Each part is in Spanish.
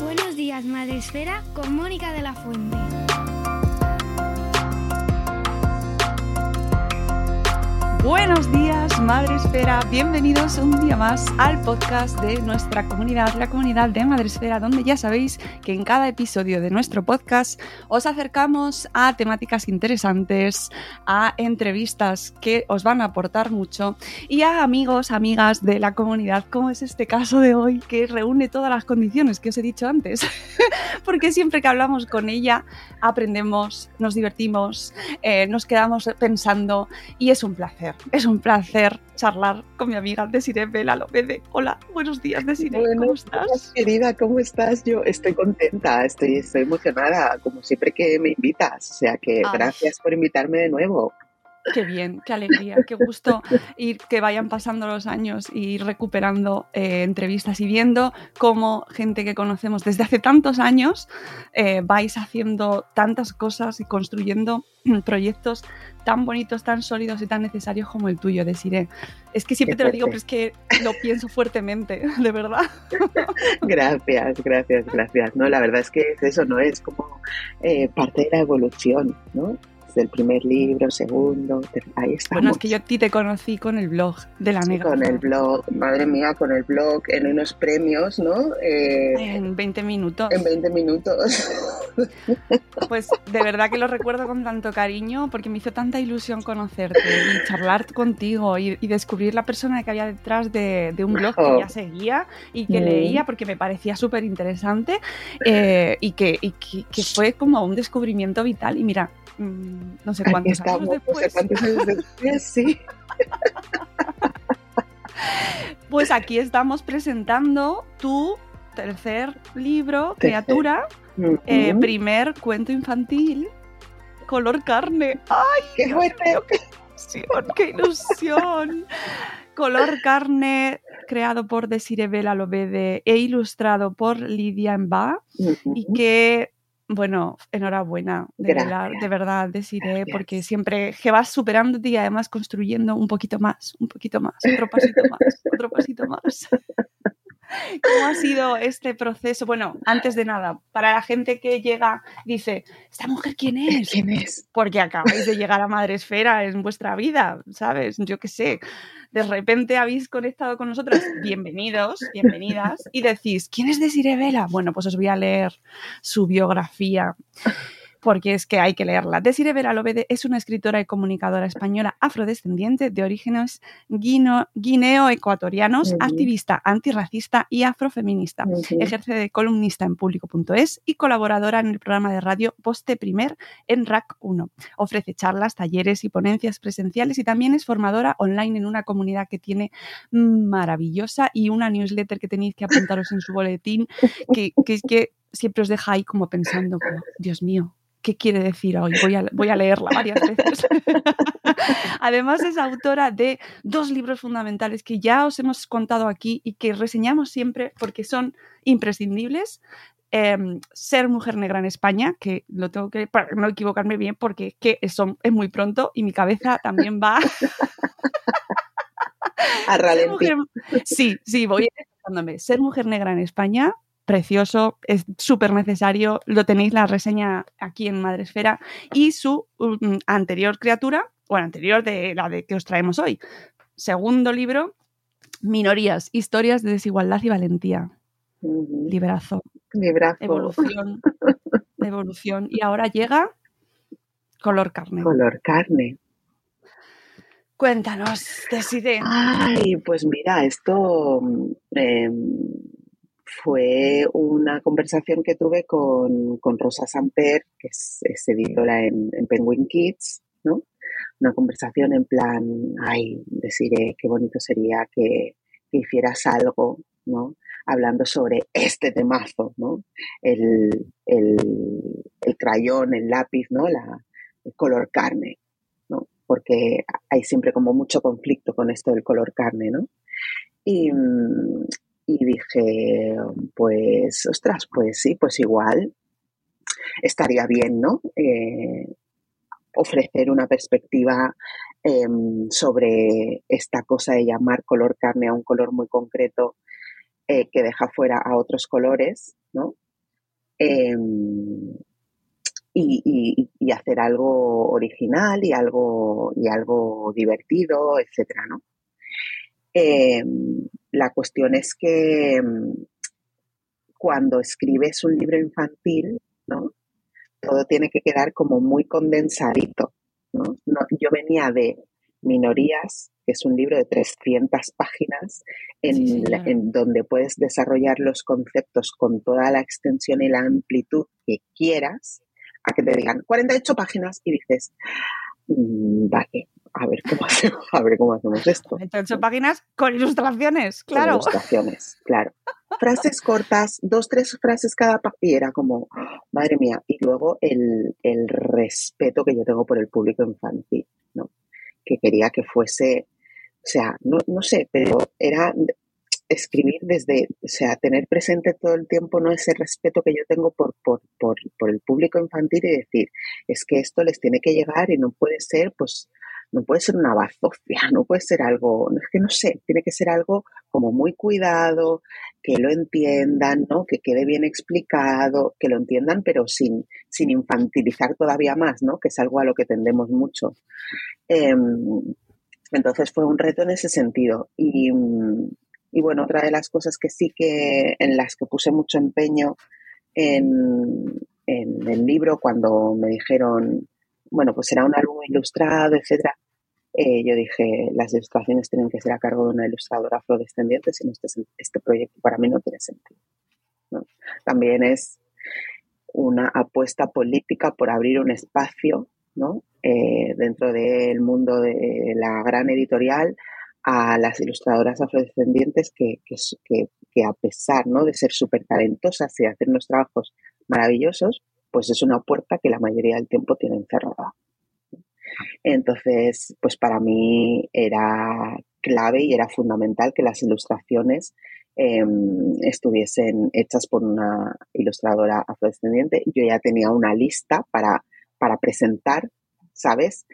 Buenos días, Madre Esfera, con Mónica de la Fuente. Buenos días, Madre Esfera. Bienvenidos un día más al podcast de nuestra comunidad, la comunidad de Madre Esfera, donde ya sabéis que en cada episodio de nuestro podcast os acercamos a temáticas interesantes, a entrevistas que os van a aportar mucho y a amigos, amigas de la comunidad, como es este caso de hoy, que reúne todas las condiciones que os he dicho antes. Porque siempre que hablamos con ella aprendemos, nos divertimos, eh, nos quedamos pensando y es un placer. Es un placer charlar con mi amiga Desiree Vela López. Hola, buenos días Desiree, ¿cómo Buenos estás? querida, ¿cómo estás? Yo estoy contenta, estoy, estoy emocionada, como siempre que me invitas. O sea que Ay. gracias por invitarme de nuevo. Qué bien, qué alegría, qué gusto ir que vayan pasando los años y ir recuperando eh, entrevistas y viendo cómo gente que conocemos desde hace tantos años eh, vais haciendo tantas cosas y construyendo proyectos tan bonitos, tan sólidos y tan necesarios como el tuyo, Desiree. Es que siempre te lo digo, pero es que lo pienso fuertemente, de verdad. Gracias, gracias, gracias. No, la verdad es que es eso, ¿no? Es como eh, parte de la evolución, ¿no? Desde el primer libro, segundo, ahí estamos. Bueno, es que yo a ti te conocí con el blog de la Sí, negra. con el blog, madre mía, con el blog en unos premios, ¿no? Eh, En 20 minutos. en 20 minutos. Pues de verdad que lo recuerdo con tanto cariño porque me hizo tanta ilusión conocerte y charlar contigo y, y descubrir la persona que había detrás de, de un blog que ya seguía y que Mm. leía porque me parecía súper interesante eh, y, que, y que- que fue como un descubrimiento vital. Y mira, mm, no sé cuántos años estamos, no sé después, cuántos años después, sí. pues aquí estamos presentando tu tercer libro, Tercer. Criatura, eh, primer cuento infantil, color carne. ¡Ay! ¡Qué Dios mío, qué ilusión! ¡Qué ilusión! Color carne, creado por Desiree Vela Lobede e ilustrado por Lidia Emba. Y que, bueno, enhorabuena, de, verdad, Gracias. de verdad, Desiree, porque siempre que vas superándote y además construyendo un poquito más, un poquito más, otro pasito más, otro pasito más. ¿Cómo ha sido este proceso? Bueno, antes de nada, para la gente que llega, dice, ¿esta mujer quién es? ¿Quién es? Porque acabáis de llegar a Madre Esfera en vuestra vida, ¿sabes? Yo qué sé. De repente habéis conectado con nosotras. Bienvenidos, bienvenidas. Y decís, ¿quién es Desiree Vela? Bueno, pues os voy a leer su biografía. Porque es que hay que leerla. Desiree Vela Lobede es una escritora y comunicadora española afrodescendiente de orígenes guineo-ecuatorianos, activista antirracista y afrofeminista. Ejerce de columnista en público.es y colaboradora en el programa de radio Poste Primer en RAC 1. Ofrece charlas, talleres y ponencias presenciales y también es formadora online en una comunidad que tiene maravillosa y una newsletter que tenéis que apuntaros en su boletín, que, que es que siempre os deja ahí como pensando, como, Dios mío, qué quiere decir hoy. Voy a, voy a leerla varias veces. Además es autora de dos libros fundamentales que ya os hemos contado aquí y que reseñamos siempre porque son imprescindibles. Em, ser mujer negra en España, que lo tengo que, para no equivocarme bien, porque que es muy pronto y mi cabeza también va a ralentizar. Sí, sí, voy a Ser mujer negra en España, precioso, es súper necesario, lo tenéis la reseña aquí en Madresfera, y su um, anterior criatura, o anterior de la de que os traemos hoy. Segundo libro, Minorías, historias de desigualdad y valentía. Librazo. Librazo. Evolución. evolución. Y ahora llega color carne. Color carne. Cuéntanos, decide. Ay, pues mira, esto em, fue una conversación que tuve con, Rosa Samper, que es, editora en, Penguin Kids, ¿no? Una conversación en plan, ay, deciré qué bonito sería que, hicieras algo, ¿no? Hablando sobre este temazo, ¿no? El, el, el crayón, el lápiz, ¿no? La, el color carne, ¿no? Porque hay siempre como mucho conflicto con esto del color carne, ¿no? Y, y dije, pues, ostras, pues sí, pues igual estaría bien, ¿no? Eh, ofrecer una perspectiva em, sobre esta cosa de llamar color carne a un color muy concreto eh, que deja fuera a otros colores, ¿no? Em, y, y, hacer algo original y algo, y algo divertido, etcétera, ¿no? Em, la cuestión es que mm, cuando escribes un libro infantil, ¿no? Todo tiene que quedar como muy condensadito, ¿no? yo venía de Minorías, que es un libro de 300 páginas en, donde puedes desarrollar los conceptos con toda la extensión y la amplitud que quieras, a que te digan 48 páginas y dices, vale, a ver cómo hacemos, a ver cómo hacemos esto. 28 páginas con ilustraciones, claro. Con ilustraciones, claro. Frases cortas, dos, tres frases cada y era como, madre mía. Y luego el, el respeto que yo tengo por el público infantil, ¿no? Que quería que fuese, o sea, no, no sé, pero era escribir desde, o sea, tener presente todo el tiempo no ese respeto que yo tengo por, por, por, por, el público infantil y decir, es que esto les tiene que llegar y no puede ser, pues, no puede ser una bazofia, no puede ser algo, es que no sé, tiene que ser algo como muy cuidado, que lo entiendan, ¿no? Que quede bien explicado, que lo entiendan, pero sin, sin infantilizar todavía más, ¿no? Que es algo a lo que tendemos mucho. Em, entonces fue un reto en ese sentido. Y, y, bueno, otra de las cosas que sí que en las que puse mucho empeño en, el libro, cuando me dijeron bueno, pues será un álbum ilustrado, etcétera. Eh, yo dije, las ilustraciones tienen que ser a cargo de una ilustradora afrodescendiente, si no este, este proyecto para mí no tiene sentido. También es una apuesta política por abrir un espacio ¿no? Eh, dentro del mundo de la gran editorial a las ilustradoras afrodescendientes que, que, que a pesar ¿no? de ser súper talentosas y hacer unos trabajos maravillosos, pues es una puerta que la mayoría del tiempo tienen cerrada. Entonces, pues para mí era clave y era fundamental que las ilustraciones em, estuviesen hechas por una ilustradora afrodescendiente. Yo ya tenía una lista para, para presentar, ¿sabes?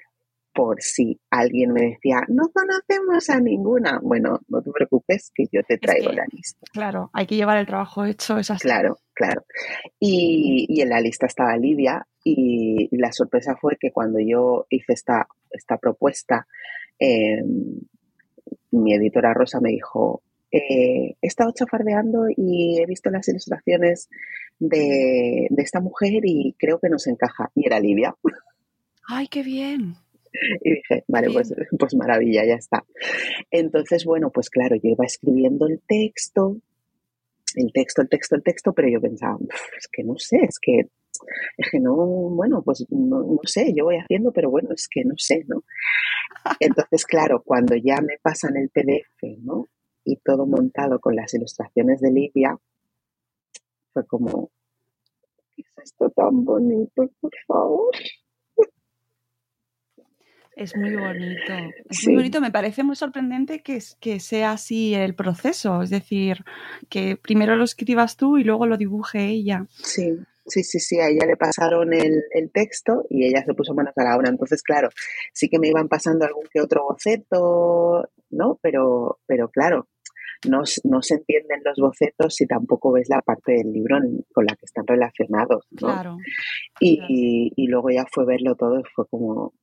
Por si alguien me decía, no conocemos a ninguna. Bueno, no te preocupes que yo te traigo la lista. Claro, hay que llevar el trabajo hecho, es así. Claro, claro. Y, en la lista estaba Lidia y la sorpresa fue que cuando yo hice esta, esta propuesta, em, mi editora Rosa me dijo, eh, he estado chafardeando y he visto las ilustraciones de, de esta mujer y creo que nos encaja. Y era Lidia. ¡Ay, qué bien! Y dije, vale, pues, pues maravilla, ya está. Entonces, bueno, pues claro, yo iba escribiendo el texto, el texto, el texto, el texto, pero yo pensaba, es que no sé, es que, es que no, bueno, pues no, no, sé, yo voy haciendo, pero bueno, es que no sé, ¿no? Entonces, claro, cuando ya me pasan el PDF, ¿no? Y todo montado con las ilustraciones de Livia, fue como, ¿qué es esto tan bonito, por favor? Es muy bonito. Es muy bonito. Me parece muy sorprendente que, que sea así el proceso. Es decir, que primero lo escribas tú y luego lo dibuje ella. Sí, sí, sí, sí. A ella le pasaron el, texto y ella se puso manos a la obra. Entonces, claro, sí que me iban pasando algún que otro boceto, ¿no? Pero, pero claro, no, no, se entienden los bocetos si tampoco ves la parte del libro con la que están relacionados. ¿no? Claro, y, y, luego ya fue verlo todo y fue como,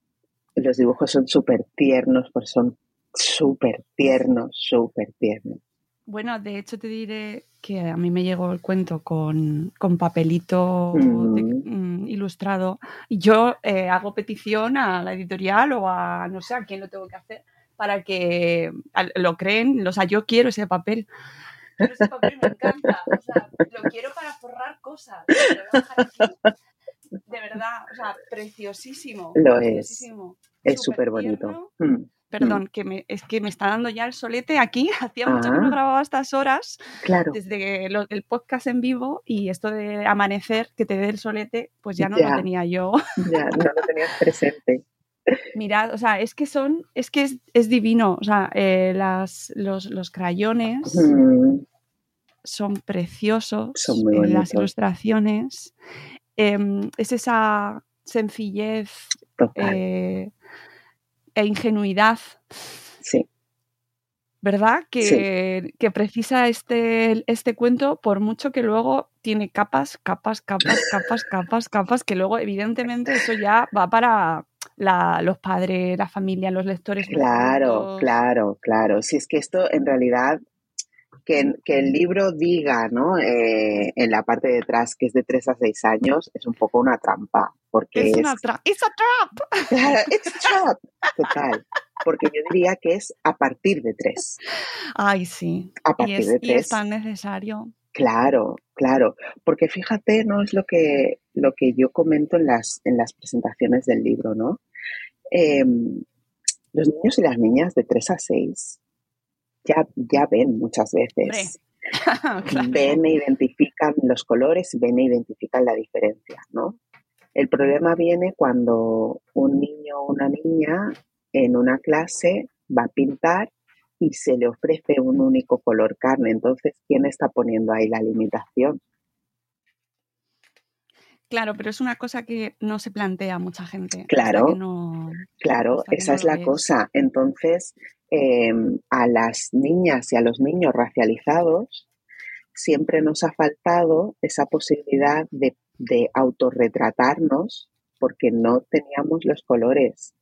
los dibujos son súper tiernos, pues son súper tiernos, súper tiernos. Bueno, de hecho te diré que a mí me llegó el cuento con, papelito mm. Mm, ilustrado y yo eh, hago petición a la editorial o a no sé a quién lo tengo que hacer para que lo creen, o sea, yo quiero ese papel. Pero ese papel me encanta, o sea, lo quiero para forrar cosas. De verdad, o sea, preciosísimo. Lo es. Es súper bonito. Mm, Perdón, mm. que me, es que me está dando ya el solete aquí. Hacía mucho que no ah. grababa estas horas. Claro. Desde el podcast en vivo y esto de amanecer, que te dé el solete, pues ya no lo tenía yo. Ya, no lo tenías presente. Mirad, o sea, es que son, es que es, divino. O sea, eh, las, los, los crayones mm. son preciosos. Son muy las ilustraciones. Em, es esa sencillez eh, e ingenuidad. Sí. ¿Verdad? Que, que, precisa este, este cuento, por mucho que luego tiene capas, capas, capas, capas, capas, capas, que luego evidentemente eso ya va para los padres, la familia, los lectores. Claro, claro, claro. Si es que esto en realidad que, el libro diga, ¿no? Eh, en la parte de atrás que es de 3 a 6 años, es un poco una trampa. Porque es, una trampa. ¡It's a trap! Claro, it's a trap. Total. Porque yo diría que es a partir de 3. Ay, sí. A partir de 3. Y es tan necesario. Claro, claro. Porque fíjate, ¿no? Es lo que, lo que yo comento en las, en las presentaciones del libro, ¿no? Em, los niños y las niñas de 3 a 6 ya, ya ven muchas veces. Ven e identifican los colores, ven e identifican la diferencia, ¿no? El problema viene cuando un niño o una niña en una clase va a pintar y se le ofrece un único color carne. Entonces, ¿quién está poniendo ahí la limitación? Claro, pero es una cosa que no se plantea mucha gente. Claro, claro, esa es la cosa. Entonces, em, a las niñas y a los niños racializados siempre nos ha faltado esa posibilidad de, de autorretratarnos porque no teníamos los colores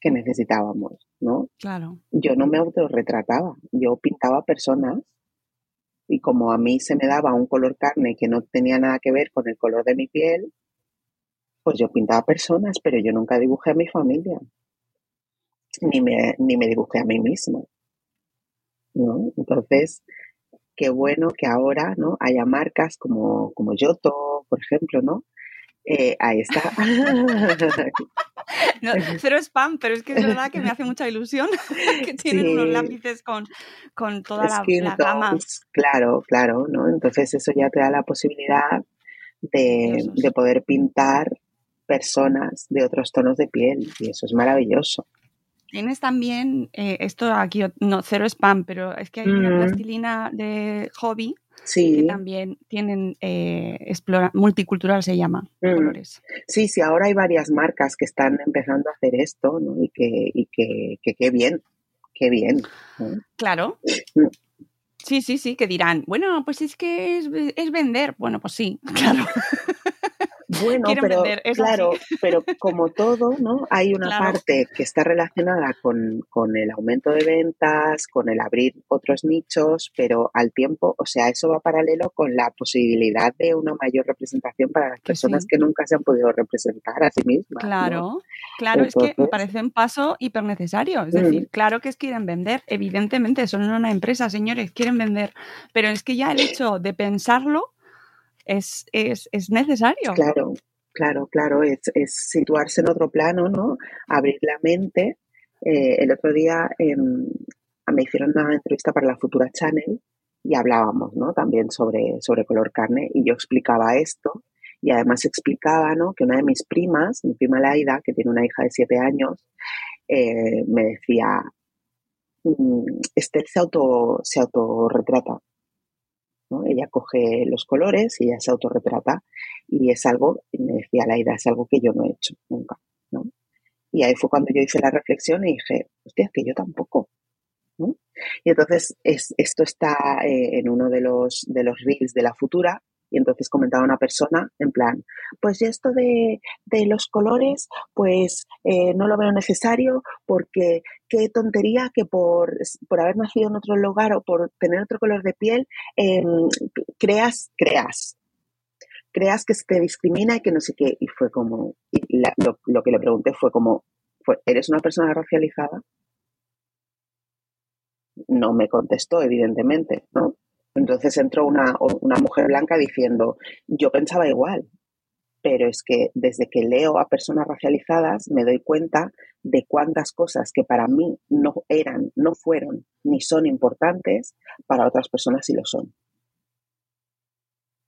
que necesitábamos, ¿no? Claro. Yo no me autorretrataba, yo pintaba personas y como a mí se me daba un color carne que no tenía nada que ver con el color de mi piel, pues yo pintaba personas, pero yo nunca dibujé a mi familia, ni me, ni me dibujé a mí misma. ¿no? Entonces, qué bueno que ahora ¿no? haya marcas como, como Yoto, por ejemplo, ¿no? Eh, ahí está. cero spam, pero es que es verdad que me hace mucha ilusión que tienen unos lápices con, con toda la, la, gama. Claro, claro, ¿no? Entonces eso ya te da la posibilidad de, de poder pintar personas de otros tonos de piel y eso es maravilloso. Tienes también, eh, esto aquí, no, cero spam, pero es que hay una mm. plastilina de hobby que también tienen eh, explora, multicultural se llama mm. colores. Sí, sí, ahora hay varias marcas que están empezando a hacer esto, ¿no? Y que, y que, que qué bien, qué bien. Claro. Mm. Sí, sí, sí, que dirán, bueno, pues es que es, es vender. Bueno, pues sí, claro. Bueno, pero claro, pero como todo, ¿no? Hay una parte que está relacionada con, el aumento de ventas, con el abrir otros nichos, pero al tiempo, o sea, eso va paralelo con la posibilidad de una mayor representación para las personas que nunca se han podido representar a sí mismas. Claro, claro, es que me parece un paso hiper necesario. Es decir, mm. claro que es quieren vender, evidentemente, son una empresa, señores, quieren vender, pero es que ya el hecho de pensarlo es, es, es necesario. Claro, claro, claro, es, situarse en otro plano, ¿no? Abrir la mente. Eh, el otro día em, me hicieron una entrevista para la Futura Channel y hablábamos, ¿no? También sobre, sobre color carne y yo explicaba esto y además explicaba ¿no? que una de mis primas, mi prima Laida, que tiene una hija de siete años, eh, me decía, mm, Esther se, auto, se autorretrata. Ella coge los colores y ella se autorretrata y es algo, me decía Laida, es algo que yo no he hecho nunca. Y ahí fue cuando yo hice la reflexión y dije, hostia, que yo tampoco. Y entonces es, esto está eh, en uno de los, de los reels de la futura, y entonces comentaba una persona en plan, pues esto de, los colores, pues eh, no lo veo necesario porque qué tontería que por, por, haber nacido en otro lugar o por tener otro color de piel, em, creas, creas, creas que se te discrimina y que no sé qué. Y fue como, lo, lo, que le pregunté fue como, ¿eres una persona racializada? No me contestó, evidentemente, ¿no? Entonces entró una, una mujer blanca diciendo, yo pensaba igual, pero es que desde que leo a personas racializadas me doy cuenta de cuántas cosas que para mí no eran, no fueron ni son importantes, para otras personas sí lo son.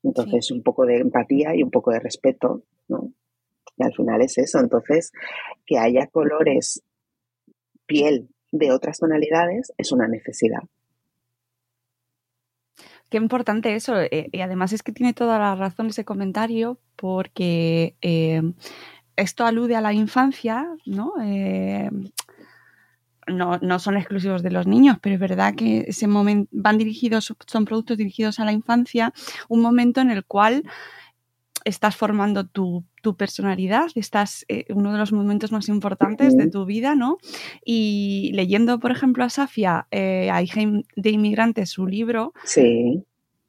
Entonces, un poco de empatía y un poco de respeto, ¿no? Y al final es eso. Entonces, que haya colores, piel de otras tonalidades es una necesidad. Qué importante eso. Eh, y además es que tiene toda la razón ese comentario porque eh, esto alude a la infancia, ¿no? Eh, no, no, son exclusivos de los niños, pero es verdad que ese momento van dirigidos, son productos dirigidos a la infancia, un momento en el cual estás formando tu, personalidad, estás uno de los momentos más importantes de tu vida, ¿no? Y leyendo, por ejemplo, a Safia, a hija de inmigrantes, su libro, sí.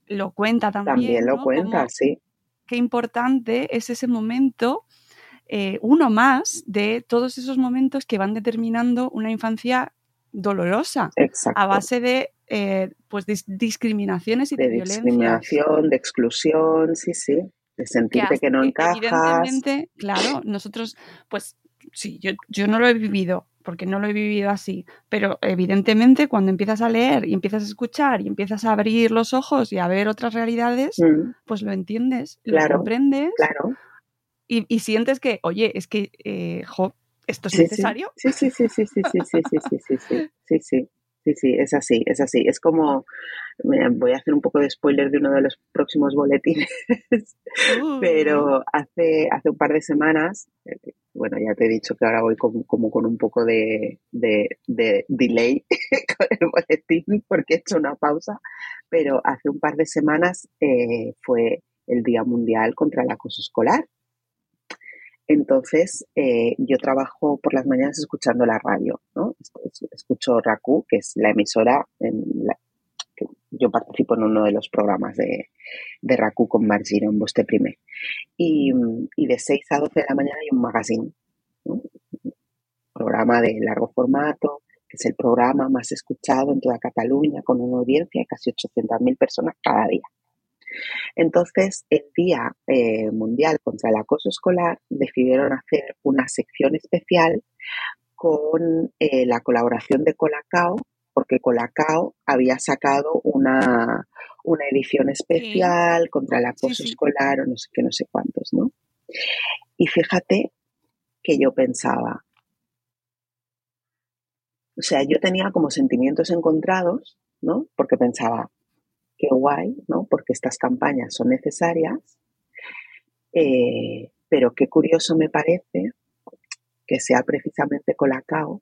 lo cuenta también. También lo cuenta, sí. Qué importante es ese momento, eh, uno más de todos esos momentos que van determinando una infancia dolorosa Exacto. a base de eh, pues discriminaciones y de, de discriminación, de exclusión, sí, sí de sentirte que, no encajas. Evidentemente, claro, nosotros, pues sí, yo, yo no lo he vivido, porque no lo he vivido así, pero evidentemente cuando empiezas a leer y empiezas a escuchar y empiezas a abrir los ojos y a ver otras realidades, mm. pues lo entiendes, lo comprendes claro. y, y, sientes que, oye, es que, eh, ¿esto es necesario? Sí, sí, sí, sí, sí, sí, sí, sí, sí, sí, sí, sí, sí. Sí, sí, es así, es así. Es como, voy a hacer un poco de spoiler de uno de los próximos boletines, pero hace, hace un par de semanas, bueno, ya te he dicho que ahora voy como, con un poco de, de, delay con el boletín porque he hecho una pausa, pero hace un par de semanas eh, fue el Día Mundial contra el Acoso Escolar. Entonces, eh, yo trabajo por las mañanas escuchando la radio, ¿no? Escucho RACU, que es la emisora en la, que yo participo en uno de los programas de, de con Margino en Buste Prime. Y, de 6 a 12 de la mañana hay un magazine, un programa de largo formato, que es el programa más escuchado en toda Cataluña, con una audiencia de casi 800.000 personas cada día. Entonces, el Día eh, Mundial contra el Acoso Escolar decidieron hacer una sección especial con eh, la colaboración de Colacao, porque Colacao había sacado una, una edición especial contra el acoso escolar o no sé qué, no sé cuántos, ¿no? Y fíjate que yo pensaba, o sea, yo tenía como sentimientos encontrados, ¿no? Porque pensaba, qué guay, ¿no? Porque estas campañas son necesarias, eh, pero qué curioso me parece que sea precisamente Colacao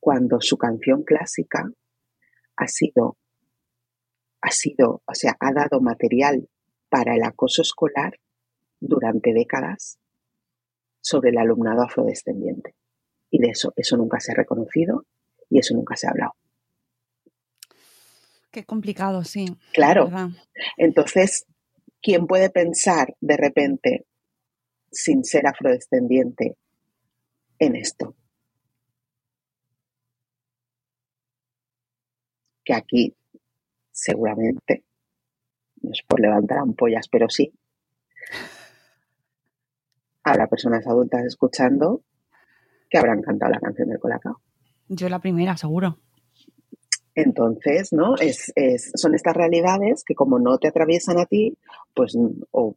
cuando su canción clásica ha sido, ha sido, o sea, ha dado material para el acoso escolar durante décadas sobre el alumnado afrodescendiente. Y de eso, eso nunca se ha reconocido y eso nunca se ha hablado. Qué complicado, sí. Claro. Entonces, ¿quién puede pensar de repente, sin ser afrodescendiente, en esto? Que aquí, seguramente, no es por levantar ampollas, pero sí, habrá personas adultas escuchando que habrán cantado la canción del Colacao. Yo la primera, seguro. Entonces, ¿no? Es, es, son estas realidades que como no te atraviesan a ti, pues o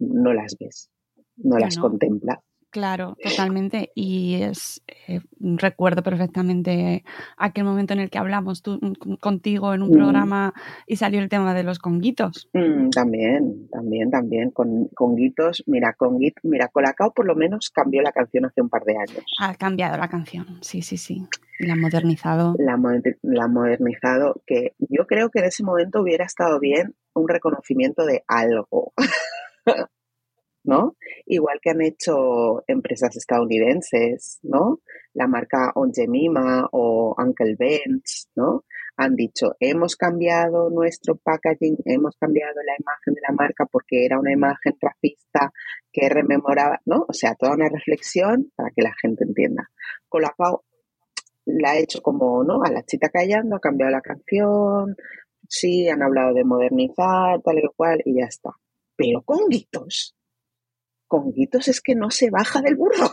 no las ves, no las contemplas. Claro, totalmente. Y es eh, recuerdo perfectamente aquel momento en el que hablamos tú, mm, contigo en un mm. programa y salió el tema de los conguitos. Mm, también, también, también. Con conguitos, mira, conguit, mira, Colacao por lo menos cambió la canción hace un par de años. Ha cambiado la canción, sí, sí, sí. La ha modernizado. La, la ha modernizado, que yo creo que en ese momento hubiera estado bien un reconocimiento de algo. ¿no? Igual que han hecho empresas estadounidenses, ¿no? La marca Ongemima o Uncle Ben's, ¿no? Han dicho, hemos cambiado nuestro packaging, hemos cambiado la imagen de la marca porque era una imagen racista que rememoraba, ¿no? O sea, toda una reflexión para que la gente entienda. Colacao la ha hecho como, ¿no? A la chita callando, ha cambiado la canción, sí, han hablado de modernizar, tal y cual, y ya está. Pero con guitos, Conguitos es que no se baja del burro.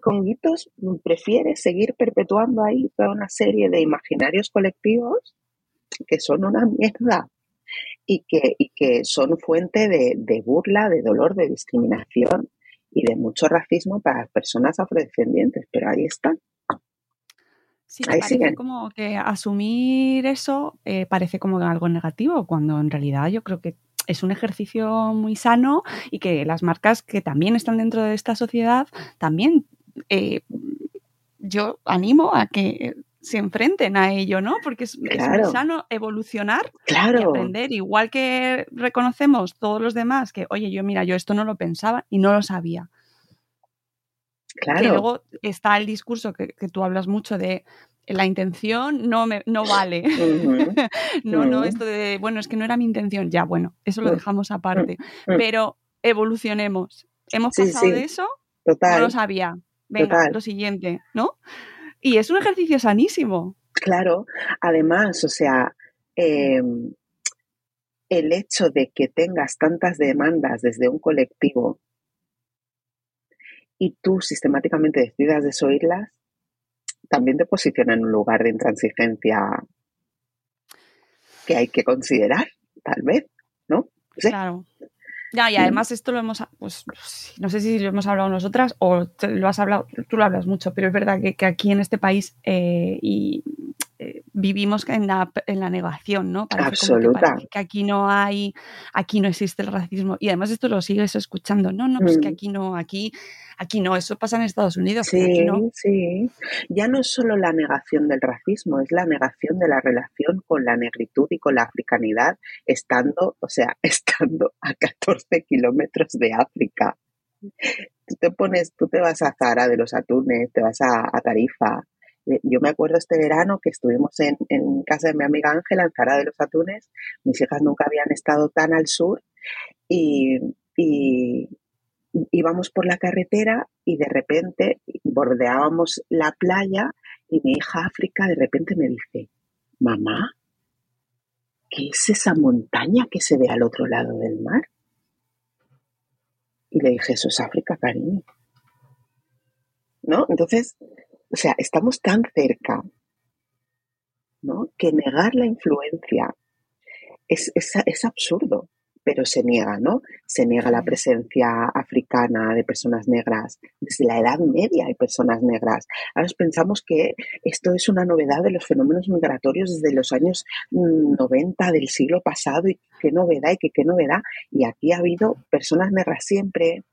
Conguitos prefiere seguir perpetuando ahí toda una serie de imaginarios colectivos que son una mierda y que, que son fuente de, burla, de dolor, de discriminación y de mucho racismo para las personas afrodescendientes. Pero ahí están. Sí, parece como que asumir eso eh, parece como algo negativo, cuando en realidad yo creo que es un ejercicio muy sano y que las marcas que también están dentro de esta sociedad también eh, yo animo a que se enfrenten a ello, ¿no? Porque es, muy sano evolucionar y aprender, igual que reconocemos todos los demás que, oye, yo mira, yo esto no lo pensaba y no lo sabía. Claro. Que luego está el discurso que, que tú hablas mucho de la intención no, me, no vale. no, no, esto de, bueno, es que no era mi intención. Ya, bueno, eso lo dejamos aparte. Pero evolucionemos. Hemos pasado de eso, Total. no lo sabía. Venga, lo siguiente, ¿no? Y es un ejercicio sanísimo. Claro, además, o sea, em, el hecho de que tengas tantas demandas desde un colectivo y tú sistemáticamente decidas desoírlas, también te posiciona en un lugar de intransigencia que hay que considerar, tal vez, ¿no? Claro. Ya, y además esto lo hemos, pues no sé si lo hemos hablado nosotras o lo has hablado, tú lo hablas mucho, pero es verdad que, aquí en este país eh, y eh, vivimos en la, en la negación, ¿no? Absoluta. Que, aquí no hay, aquí no existe el racismo. Y además esto lo sigues escuchando, no, no, pues que mm. aquí no, aquí Aquí no, eso pasa en Estados Unidos. Sí, no. sí. Ya no es solo la negación del racismo, es la negación de la relación con la negritud y con la africanidad, estando, o sea, estando a 14 kilómetros de África. Tú te pones, tú te vas a Zara de los Atunes, te vas a, Tarifa. Eh, yo me acuerdo este verano que estuvimos en, casa de mi amiga Ángela, en Zara de los Atunes. Mis hijas nunca habían estado tan al sur y, y, íbamos por la carretera y de repente bordeábamos la playa y mi hija África de repente me dice, mamá, ¿qué es esa montaña que se ve al otro lado del mar? Y le dije, eso es África, cariño. ¿No? Entonces, o sea, estamos tan cerca, ¿no? Que negar la influencia es, es absurdo pero se niega, ¿no? Se niega la presencia africana de personas negras. Desde la Edad Media hay personas negras. Ahora pensamos que esto es una novedad de los fenómenos migratorios desde los años 90 mm, del siglo pasado y qué novedad y qué, novedad. Y aquí ha habido personas negras siempre,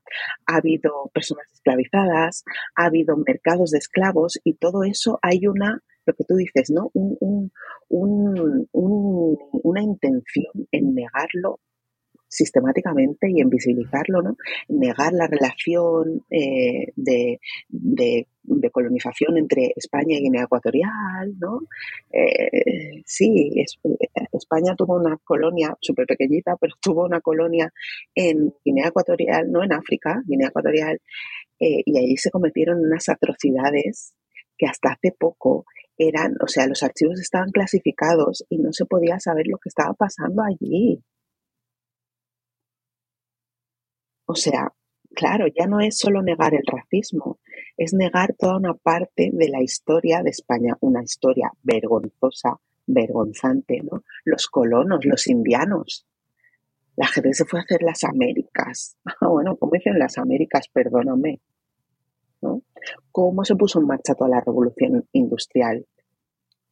ha habido personas esclavizadas, ha habido mercados de esclavos y todo eso hay una lo que tú dices, ¿no? una intención en negarlo sistemáticamente y en visibilizarlo, ¿no? Negar la relación eh, de, colonización entre España y Guinea Ecuatorial, ¿no? Eh, sí, España tuvo una colonia súper pequeñita, pero tuvo una colonia en Guinea Ecuatorial, no en África, Guinea Ecuatorial, eh, y allí se cometieron unas atrocidades que hasta hace poco eran, o sea, los archivos estaban clasificados y no se podía saber lo que estaba pasando allí. O sea, claro, ya no es solo negar el racismo, es negar toda una parte de la historia de España, una historia vergonzosa, vergonzante, ¿no? Los colonos, los indianos. La gente se fue a hacer las Américas. Bueno, ¿cómo dicen las Américas? Perdóname. ¿Cómo se puso en marcha toda la revolución industrial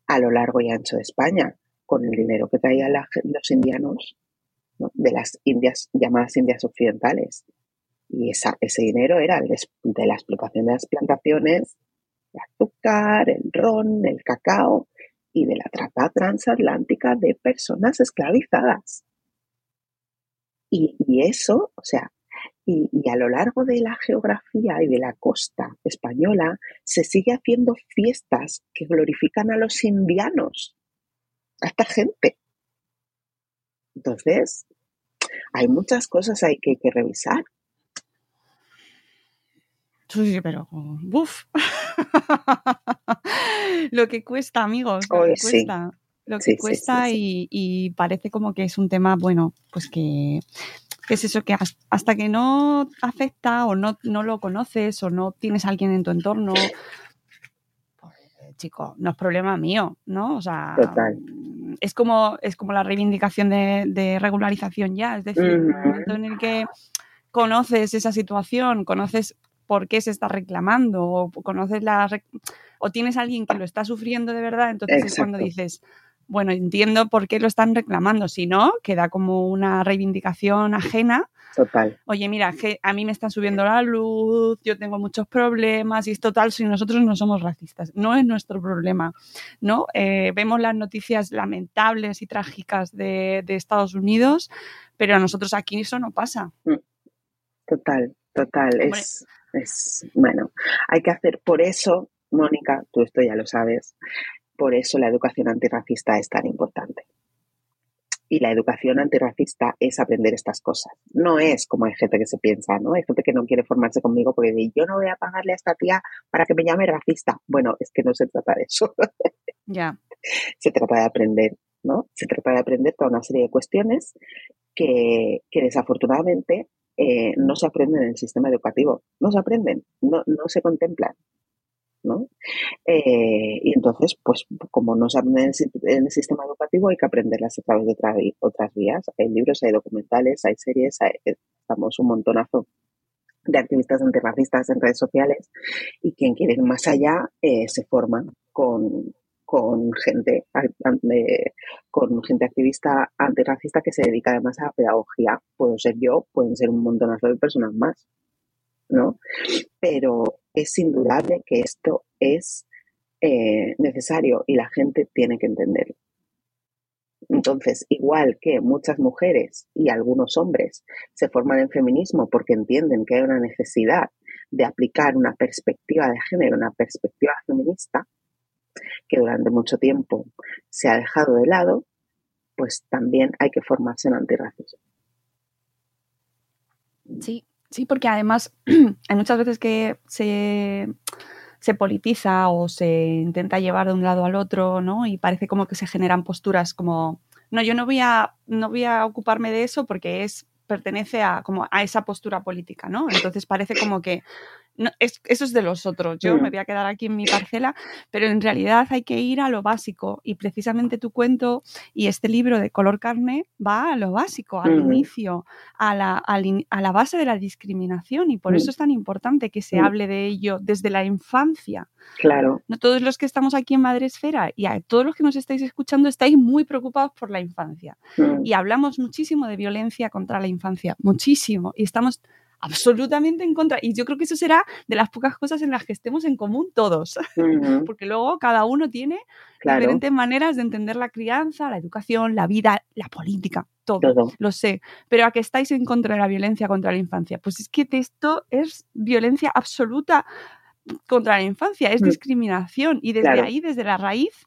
a lo largo y ancho de España? Con el dinero que traían los indianos de las Indias, llamadas Indias Occidentales. Y ese dinero era de la explotación de las plantaciones de azúcar, el ron, el cacao y de la trata transatlántica de personas esclavizadas. Y, eso, o sea, y, a lo largo de la geografía y de la costa española se sigue haciendo fiestas que glorifican a los indianos, a esta gente. Entonces, hay muchas cosas hay que, que revisar. Sí, pero ¡buf! lo que cuesta, amigos, lo que cuesta. Lo que cuesta y, parece como que es un tema, bueno, pues que, es eso, que hasta que no afecta o no, no lo conoces o no tienes a alguien en tu entorno, pues, chico, no es problema mío, ¿no? O sea, es como, es como la reivindicación de, regularización ya, es decir, en el momento en el que conoces esa situación, conoces por qué se está reclamando o conoces la o tienes a alguien que lo está sufriendo de verdad, entonces es cuando dices, bueno, entiendo por qué lo están reclamando, si no, queda como una reivindicación ajena. Total. Oye, mira, que a mí me está subiendo la luz, yo tengo muchos problemas y es total si nosotros no somos racistas. No es nuestro problema, ¿no? Eh, vemos las noticias lamentables y trágicas de, de Estados Unidos, pero a nosotros aquí eso no pasa. Mm. Total, total. Es, es, bueno, hay que hacer por eso, Mónica, tú esto ya lo sabes, por eso la educación antirracista es tan importante. Y la educación antirracista es aprender estas cosas. No es como hay gente que se piensa, ¿no? Hay gente que no quiere formarse conmigo porque dice, yo no voy a pagarle a esta tía para que me llame racista. Bueno, es que no se trata de eso. Ya. se trata de aprender, ¿no? Se trata de aprender toda una serie de cuestiones que, que desafortunadamente eh, no se aprenden en el sistema educativo, no se aprenden, no, no se contemplan. ¿No? Eh, y entonces, pues como no se aprenden en el sistema educativo, hay que aprenderlas a través de otras vías. Hay libros, hay documentales, hay series, estamos un montonazo de activistas antirracistas en redes sociales y quien quiere ir más allá eh, se forman con, con gente, con gente activista antirracista que se dedica además a la pedagogía. Puedo ser yo, pueden ser un montonazo de personas más, ¿no? Pero es indudable que esto es eh, necesario y la gente tiene que entenderlo. Entonces, igual que muchas mujeres y algunos hombres se forman en feminismo porque entienden que hay una necesidad de aplicar una perspectiva de género, una perspectiva feminista, que durante mucho tiempo se ha dejado de lado, pues también hay que formarse en antirracismo. Sí, sí, porque además hay muchas veces que se, se politiza o se intenta llevar de un lado al otro, ¿no? Y parece como que se generan posturas como, no, yo no voy a, no voy a ocuparme de eso porque es pertenece a, como a esa postura política, ¿no? Entonces parece como que eso es de los otros. Yo me voy a quedar aquí en mi parcela, pero en realidad hay que ir a lo básico. Y precisamente tu cuento y este libro de color carne va a lo básico, al inicio, a la, a la, base de la discriminación. Y por eso es tan importante que se hable de ello desde la infancia. Claro. No todos los que estamos aquí en Madresfera y a todos los que nos estáis escuchando estáis muy preocupados por la infancia. Y hablamos muchísimo de violencia contra la infancia, muchísimo. Y estamos absolutamente en contra. Y yo creo que eso será de las pocas cosas en las que estemos en común todos, porque luego cada uno tiene diferentes maneras de entender la crianza, la educación, la vida, la política, todo, lo sé. Pero a que estáis en contra de la violencia contra la infancia, pues es que esto es violencia absoluta contra la infancia, es mm. discriminación. Y desde ahí, desde la raíz,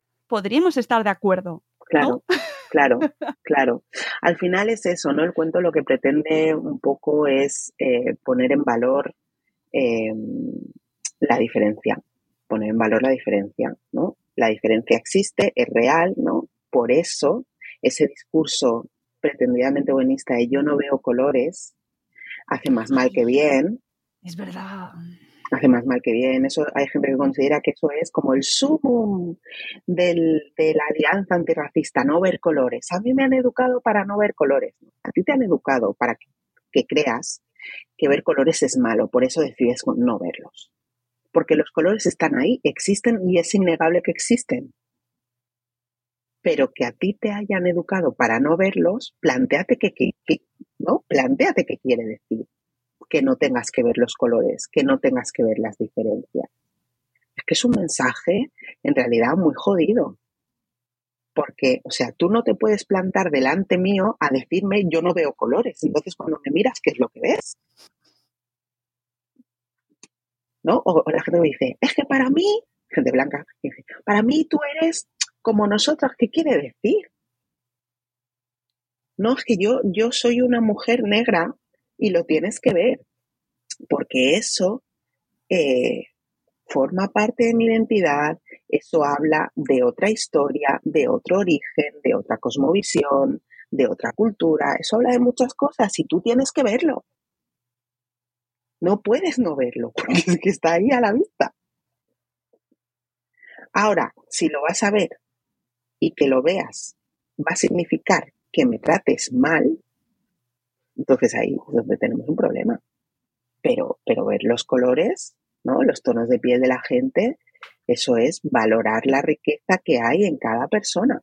Podríamos estar de acuerdo. Claro, claro, claro. Al final es eso, ¿no? El cuento lo que pretende un poco es eh, poner en valor eh, la diferencia, poner en valor la diferencia, ¿no? La diferencia existe, es real, ¿no? Por eso ese discurso pretendidamente buenista de yo no veo colores hace más mal que bien. Es verdad. Hace más mal que bien. Eso hay gente que considera que eso es como el sumum del, de la alianza antirracista, no ver colores. A mí me han educado para no ver colores. A ti te han educado para que, que creas que ver colores es malo, por eso decides no verlos. Porque los colores están ahí, existen y es innegable que existen. Pero que a ti te hayan educado para no verlos, planteate que, que, que ¿no? Qué quiere decir que no tengas que ver los colores, que no tengas que ver las diferencias. Es que es un mensaje en realidad muy jodido. Porque, o sea, tú no te puedes plantar delante mío a decirme yo no veo colores. Entonces, cuando me miras, ¿qué es lo que ves? ¿No? O, la gente me dice, es que para mí, gente blanca, para mí tú eres como nosotros, ¿qué quiere decir? No, es que yo, yo soy una mujer negra y lo tienes que ver, porque eso eh, forma parte de mi identidad, eso habla de otra historia, de otro origen, de otra cosmovisión, de otra cultura, eso habla de muchas cosas y tú tienes que verlo. No puedes no verlo, porque es que está ahí a la vista. Ahora, si lo vas a ver y que lo veas, va a significar que me trates mal, entonces ahí es donde tenemos un problema. Pero, pero ver los colores, ¿no? Los tonos de piel de la gente, eso es valorar la riqueza que hay en cada persona.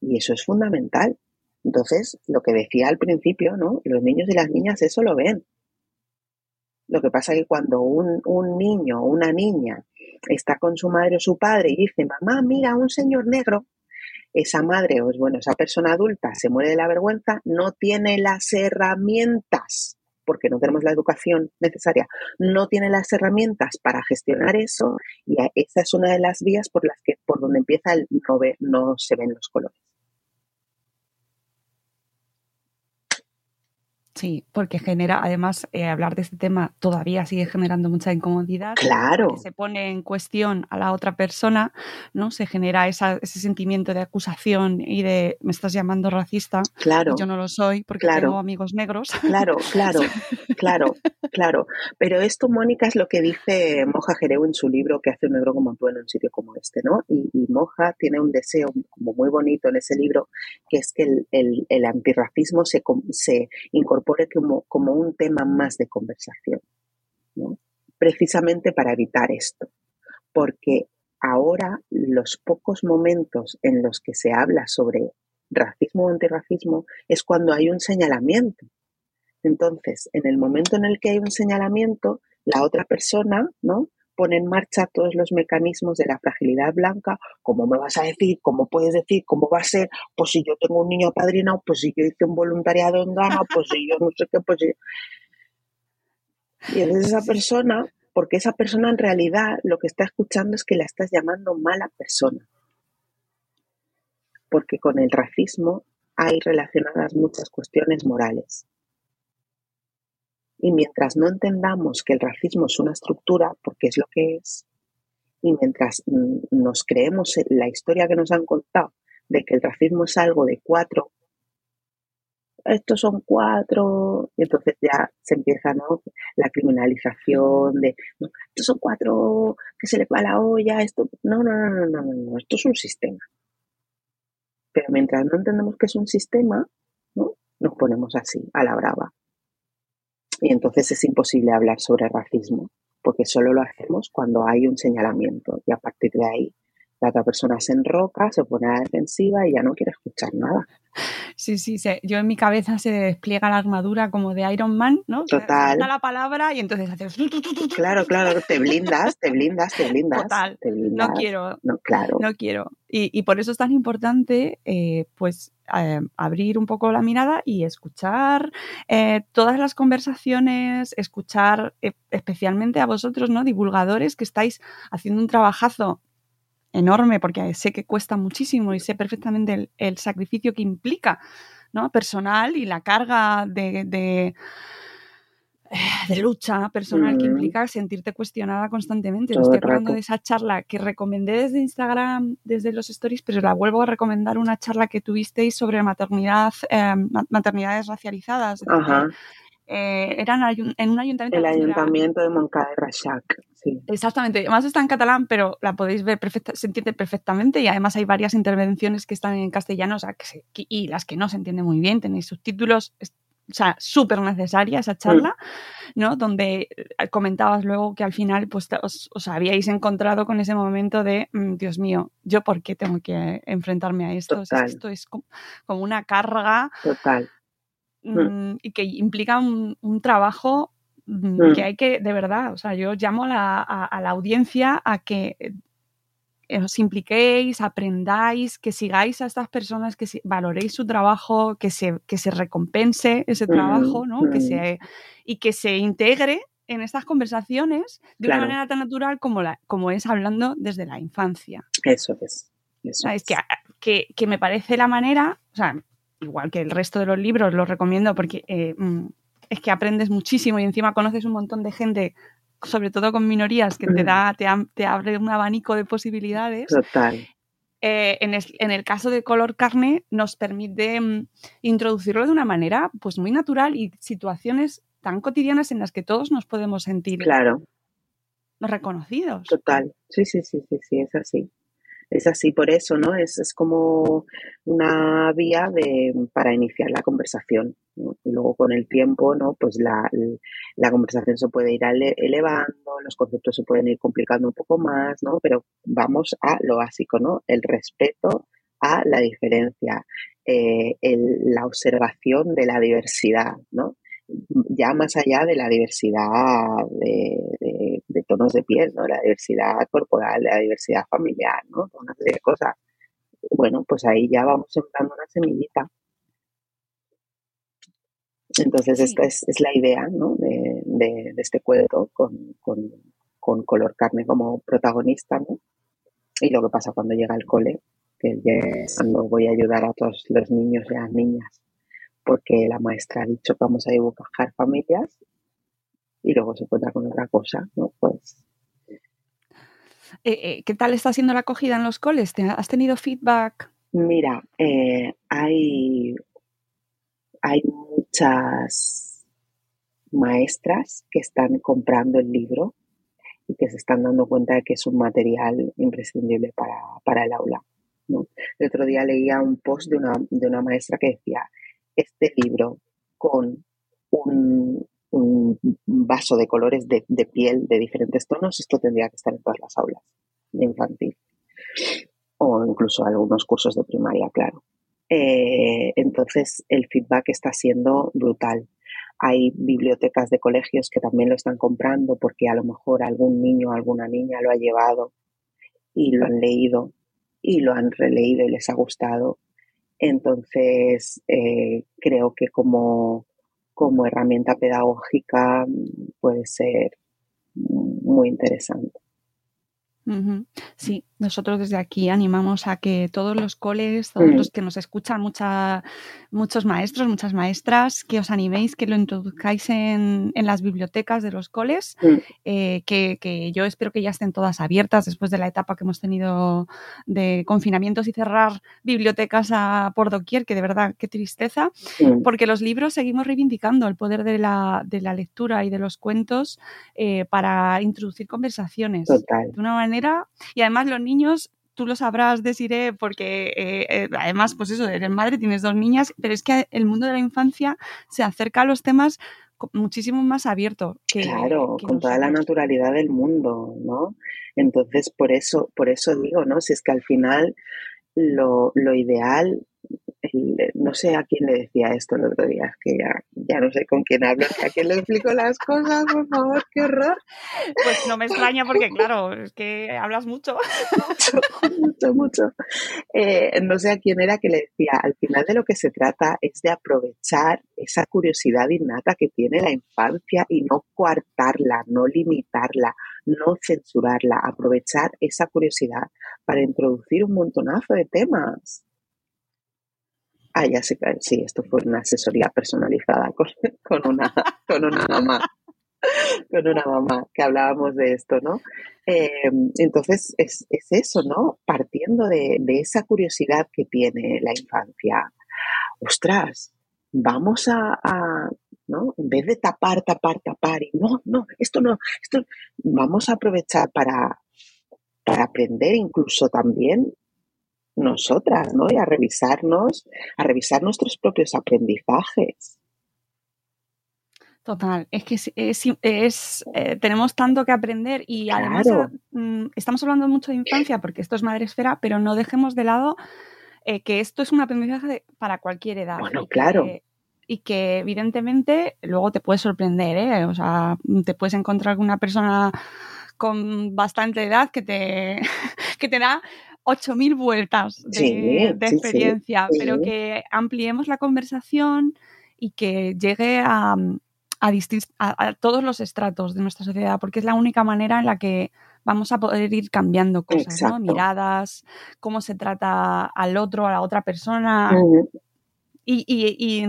Y eso es fundamental. Entonces, lo que decía al principio, ¿no? Los niños y las niñas eso lo ven. Lo que pasa es que cuando un, un niño o una niña está con su madre o su padre y dice, mamá, mira, un señor negro, esa madre o bueno, esa persona adulta se muere de la vergüenza, no tiene las herramientas, porque no tenemos la educación necesaria, no tiene las herramientas para gestionar eso y esa es una de las vías por las que por donde empieza el no, no se ven los colores. Sí, porque genera, además, eh, hablar de este tema todavía sigue generando mucha incomodidad. Claro. Se pone en cuestión a la otra persona, ¿no? Se genera esa, ese sentimiento de acusación y de me estás llamando racista. Claro. Yo no lo soy porque Claro. tengo amigos negros. Claro, claro, claro, claro. Pero esto, Mónica, es lo que dice Moja Jereu en su libro que hace un negro como tú en un sitio como este, ¿no? Y, y Moja tiene un deseo como muy bonito en ese libro, que es que el, el- el antirracismo se, se incorpore como, como un tema más de conversación, ¿no? Precisamente para evitar esto. Porque ahora los pocos momentos en los que se habla sobre racismo o antirracismo es cuando hay un señalamiento. Entonces, en el momento en el que hay un señalamiento, la otra persona, ¿no? Pone en marcha todos los mecanismos de la fragilidad blanca. ¿Cómo me vas a decir? ¿Cómo puedes decir? ¿Cómo va a ser? Pues si yo tengo un niño apadrinado, pues si yo hice un voluntariado en Ghana, pues si yo no sé qué, pues si... Y entonces esa persona, porque esa persona en realidad lo que está escuchando es que la estás llamando mala persona. Porque con el racismo hay relacionadas muchas cuestiones morales. Y mientras no entendamos que el racismo es una estructura, porque es lo que es, Y mientras mm, nos creemos la historia que nos han contado de que el racismo es algo de cuatro, estos son cuatro, y entonces ya se empieza ¿no? la criminalización de, estos son cuatro que se le va la olla, esto, no, no, no, no, no, no, esto es un sistema. Pero mientras no entendemos que es un sistema, ¿no? nos ponemos así, a la brava. Y entonces es imposible hablar sobre racismo, porque solo lo hacemos cuando hay un señalamiento y a partir de ahí la otra persona se enroca, se pone a la defensiva y ya no quiere escuchar nada. Sí, sí, yo en mi cabeza se despliega la armadura como de Iron Man, ¿no? Total. la palabra y entonces haces... Claro, claro, te blindas, te blindas, te blindas. Total, no quiero. No, claro. No quiero. Y, por eso es tan importante, eh, pues, eh, abrir un poco la mirada y escuchar eh, todas las conversaciones, escuchar especialmente a vosotros, ¿no? Divulgadores que estáis haciendo un trabajazo enorme porque sé que cuesta muchísimo y sé perfectamente el, sacrificio que implica, ¿no? Personal y la carga de, de, lucha personal que implica sentirte cuestionada constantemente. estoy hablando de esa charla que recomendé desde Instagram, desde los stories, pero la vuelvo a recomendar una charla que tuvisteis sobre maternidad, eh, maternidades racializadas. Eh, era en un ayuntamiento. El ayuntamiento de Moncada de Rachac. Exactamente. Además está en catalán, pero la podéis ver, perfecta, se entiende perfectamente y además hay varias intervenciones que están en castellano o sea, que y las que no se entienden muy bien. Tenéis subtítulos, o sea, súper necesaria esa charla, mm. ¿no? Donde eh, comentabas luego que al final pues os, habíais encontrado con ese momento de, mm, Dios mío, ¿yo por qué tengo que enfrentarme a esto? esto es como, una carga. Total. Mm, y que implica un, un trabajo Mm, mm. que hay que, de verdad, o sea, yo llamo a la, audiencia a que eh, os impliquéis, aprendáis, que sigáis a estas personas, que valoréis su trabajo, que se, que se recompense ese trabajo, ¿no? Que se, y que se integre en estas conversaciones de una manera tan natural como, la, como es hablando desde la infancia. Eso es. Eso es. Que, que, me parece la manera, o sea, igual que el resto de los libros, los recomiendo porque eh, mm, es que aprendes muchísimo y encima conoces un montón de gente, sobre todo con minorías, que te da, te, abre un abanico de posibilidades. Total. Eh, en, el, caso de color carne nos permite mm, introducirlo de una manera pues muy natural y situaciones tan cotidianas en las que todos nos podemos sentir claro. reconocidos. Total, sí, sí, sí, sí, sí, es así es así por eso, ¿no? Es, es como una vía de, para iniciar la conversación. Y luego con el tiempo, ¿no? Pues la, la, conversación se puede ir elevando, los conceptos se pueden ir complicando un poco más, ¿no? Pero vamos a lo básico, ¿no? El respeto a la diferencia, eh, el, la observación de la diversidad, ¿no? Ya más allá de la diversidad de, tonos de piel, ¿no? La diversidad corporal, la diversidad familiar, ¿no? Una serie de cosas. Bueno, pues ahí ya vamos sembrando una semillita. Entonces, esta es, la idea ¿no? de, este cuento con, color carne como protagonista, ¿no? Y lo que pasa cuando llega al cole, que cuando voy a ayudar a todos los niños y a las niñas porque la maestra ha dicho que vamos a dibujar familias y luego se encuentra con otra cosa, ¿no? Pues. Eh, eh, ¿Qué tal está siendo la acogida en los coles? ¿Has tenido feedback? Mira, eh, hay, hay muchas maestras que están comprando el libro y que se están dando cuenta de que es un material imprescindible para, el aula. ¿no? El otro día leía un post de una, de una maestra que decía, este libro con un, vaso de colores de, piel de diferentes tonos, esto tendría que estar en todas las aulas de infantil o incluso algunos cursos de primaria, claro. Eh, entonces el feedback está siendo brutal. Hay bibliotecas de colegios que también lo están comprando porque a lo mejor algún niño o alguna niña lo ha llevado y lo han leído y lo han releído y les ha gustado entonces, eh, creo que como, como herramienta pedagógica puede ser muy interesante. Sí, nosotros desde aquí animamos a que todos los coles, todos los que nos escuchan, mucha- muchos maestros, muchas maestras, que os animéis, que lo introduzcáis en, en las bibliotecas de los coles, eh, que, que yo espero que ya estén todas abiertas después de la etapa que hemos tenido de confinamientos y cerrar bibliotecas a, por doquier, que de verdad, qué tristeza porque los libros seguimos reivindicando el poder de la, de la lectura y de los cuentos eh, para introducir conversaciones Total. de una manera y además los niños tú lo sabrás Desiree porque eh, eh, además pues eso eres madre tienes dos niñas pero es que el mundo de la infancia se acerca a los temas muchísimo más abierto que Claro, que con toda la naturalidad del mundo, ¿no? Entonces, por eso, por eso digo, ¿no? Si es que al final lo, lo ideal, no sé a quién le decía esto el otro día, es que ya, ya no sé con quién hablo, a quién le explico las cosas, por favor, qué horror. pues no me extraña porque claro es que hablas mucho mucho, mucho, mucho. Eh, no sé a quién era que le decía, al final de lo que se trata es de aprovechar esa curiosidad innata que tiene la infancia y no coartarla, no limitarla, no censurarla, aprovechar esa curiosidad para introducir un montonazo de temas. Ah, ya sé, sí, esto fue una asesoría personalizada con, con una, con una mamá con una mamá que hablábamos de esto, ¿no? Eh, entonces es, es eso, ¿no? Partiendo de, de esa curiosidad que tiene la infancia. Ostras, vamos a, a, ¿no? En vez de tapar, tapar, tapar y no, no, esto no, esto, vamos a aprovechar para, para aprender incluso también nosotras, ¿no? Y a revisarnos, a revisar nuestros propios aprendizajes. Total, es que es, es- es, eh, tenemos tanto que aprender y además Claro. mm, estamos hablando mucho de infancia porque esto es madre esfera, pero no dejemos de lado eh, que esto es un aprendizaje de- para cualquier edad. Bueno, y que- claro. y que evidentemente luego te puede sorprender, ¿eh? O sea, te puedes encontrar con una persona con bastante edad que te, que te da 8.000 vueltas de, Sí, de sí, sí, experiencia, pero que ampliemos la conversación y que llegue a, a, a- a todos los estratos de nuestra sociedad, porque es la única manera en la que vamos a poder ir cambiando cosas, ¿no? Miradas, cómo se trata al otro, a la otra persona, y, y- y-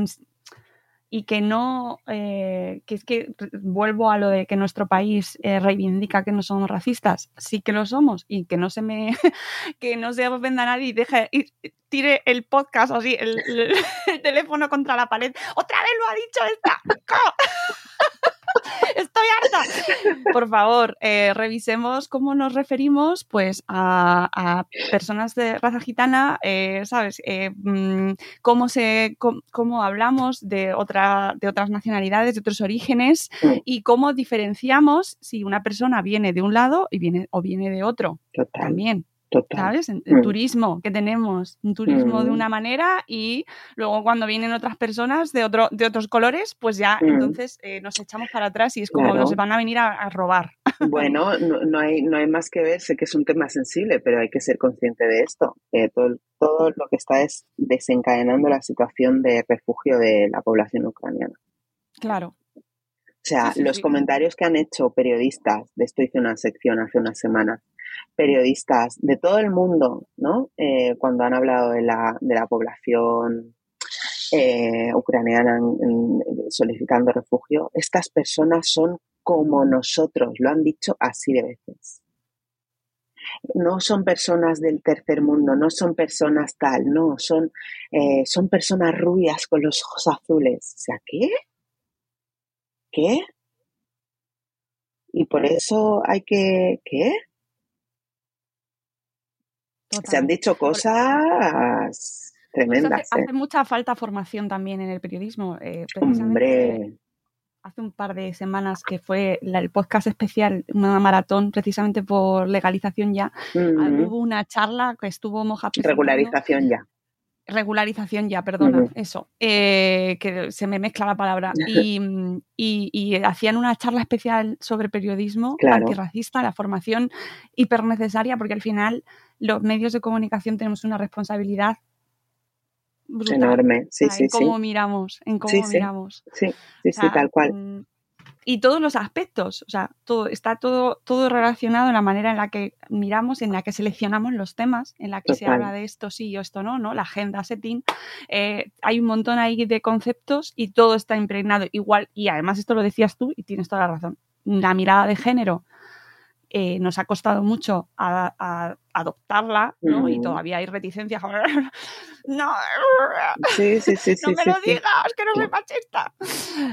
y que no, eh, que es que vuelvo a lo de que nuestro país eh, reivindica que no somos racistas, sí que lo somos y que no se me, que no se ofenda a nadie y deje, y tire el podcast así, el, el- el teléfono contra la pared. Otra vez lo ha dicho esta. Estoy harta. Por favor, eh, revisemos cómo nos referimos pues a, a personas de raza gitana, eh, ¿sabes? Eh, mm, cómo, se, cómo, cómo hablamos de, otra, de otras nacionalidades, de otros orígenes y cómo diferenciamos si una persona viene de un lado y viene, o viene de otro Total, también. Total. ¿Sabes? El Mm. turismo que tenemos, un turismo de Mm. una manera y luego cuando vienen otras personas de, otro, de otros colores, pues ya Mm. entonces eh, nos echamos para atrás y es como Claro. nos van a venir a, a robar. Bueno, no, no hay, no hay más que ver, sé que es un tema sensible, pero hay que ser consciente de esto. Eh, todo, todo lo que está es desencadenando la situación de refugio de la población ucraniana. Claro. O sea, Sí, sí, los sí. comentarios que han hecho periodistas, de esto hice una sección hace unas semanas, periodistas de todo el mundo, ¿no? Eh, cuando han hablado de la, de la población eh, ucraniana solicitando refugio, estas personas son como nosotros, lo han dicho así de veces. No son personas del tercer mundo, no son personas tal, no, son, eh, son personas rubias con los ojos azules. O sea, ¿qué? ¿Qué? Y por eso hay que, ¿qué? Se han dicho cosas Pues tremendas, hace, ¿eh? hace mucha falta formación también en el periodismo. eh, Hombre, hace un par de semanas que fue la- el podcast especial, una maratón, precisamente por legalización ya. Hubo una charla que estuvo Moja regularización ya. Regularización ya, perdona, eso, eh, que se me mezcla la palabra. Y, mm, y- y hacían una charla especial sobre periodismo Claro. antirracista, la formación hiper necesaria, porque al final los medios de comunicación tenemos una responsabilidad brutal. Enorme, sí, o sea, sí, en sí. cómo miramos, en cómo Sí, miramos. Sí, sí, O sí, tal cual. Y todos los aspectos, o sea, todo, está todo, todo relacionado en la manera en la que miramos, en la que seleccionamos los temas, en la que se habla de esto sí o esto no, ¿no? La agenda setting. Eh, hay un montón ahí de conceptos y todo está impregnado igual. Y además esto lo decías tú y tienes toda la razón. La mirada de género eh, nos ha costado mucho adoptarla, ¿no? Y todavía hay reticencias. no, sí, sí, sí, no me lo digas, que no soy machista.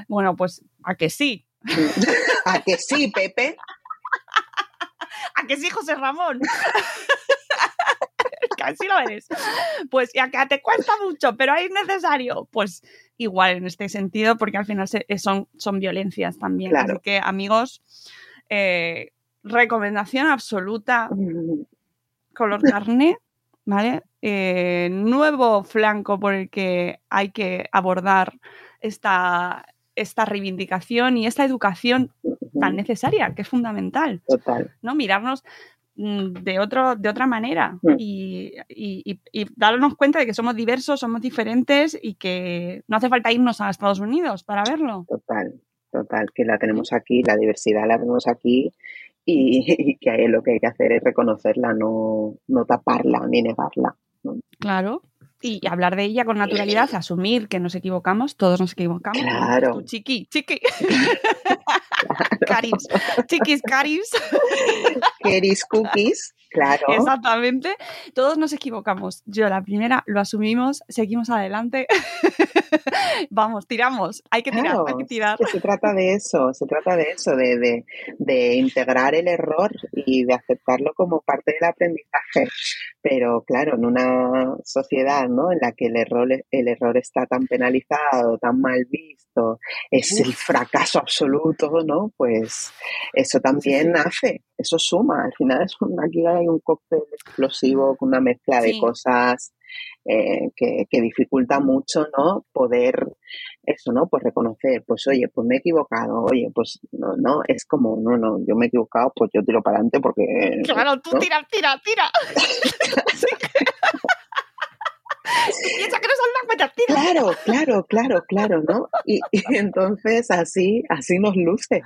Bueno, pues a que sí, ¿A que sí, Pepe? ¿A que sí, José Ramón? Casi lo eres. Pues ya que te cuesta mucho, pero es necesario. Pues igual en este sentido, porque al final eh, son, son violencias también. Así que, amigos, eh, recomendación absoluta: color carne, ¿vale? Eh, nuevo flanco por el que hay que abordar esta, esta reivindicación y esta educación tan necesaria, que es fundamental. Total. ¿no? Mirarnos mm, de, otro, de otra manera mm. y, darnos cuenta de que somos diversos, somos diferentes y que no hace falta irnos a Estados Unidos para verlo. Total, total, que la tenemos aquí, la diversidad la tenemos aquí y, que lo que hay que hacer es reconocerla, no, no taparla ni negarla. Claro, y hablar de ella con naturalidad, asumir que nos equivocamos, todos nos equivocamos. Claro. chiqui, chiqui. caris, chiquis, caris. Keris cookies, claro. Exactamente. Todos nos equivocamos. Yo la primera lo asumimos, seguimos adelante. Vamos, tiramos. Hay que tirar, hay que tirar. se trata de eso, se trata de eso, de, de, de integrar el error y de aceptarlo como parte del aprendizaje. Pero claro, en una sociedad ¿no? en la que el error, el error está tan penalizado, tan mal visto, es el fracaso absoluto, ¿no? Pues eso también hace, eso suma. Al final es aquí hay un cóctel explosivo con una mezcla de cosas eh, que, que, dificulta mucho, ¿no? Poder eso, ¿no? Pues reconocer, pues oye, pues me he equivocado, oye, pues no, no, es como, no, no, yo me he equivocado, pues yo tiro para adelante porque... Claro, tú tira, tira, tira. piensa que no son las tira. Claro, claro, claro, claro, ¿no? Y, y entonces así, así nos luce.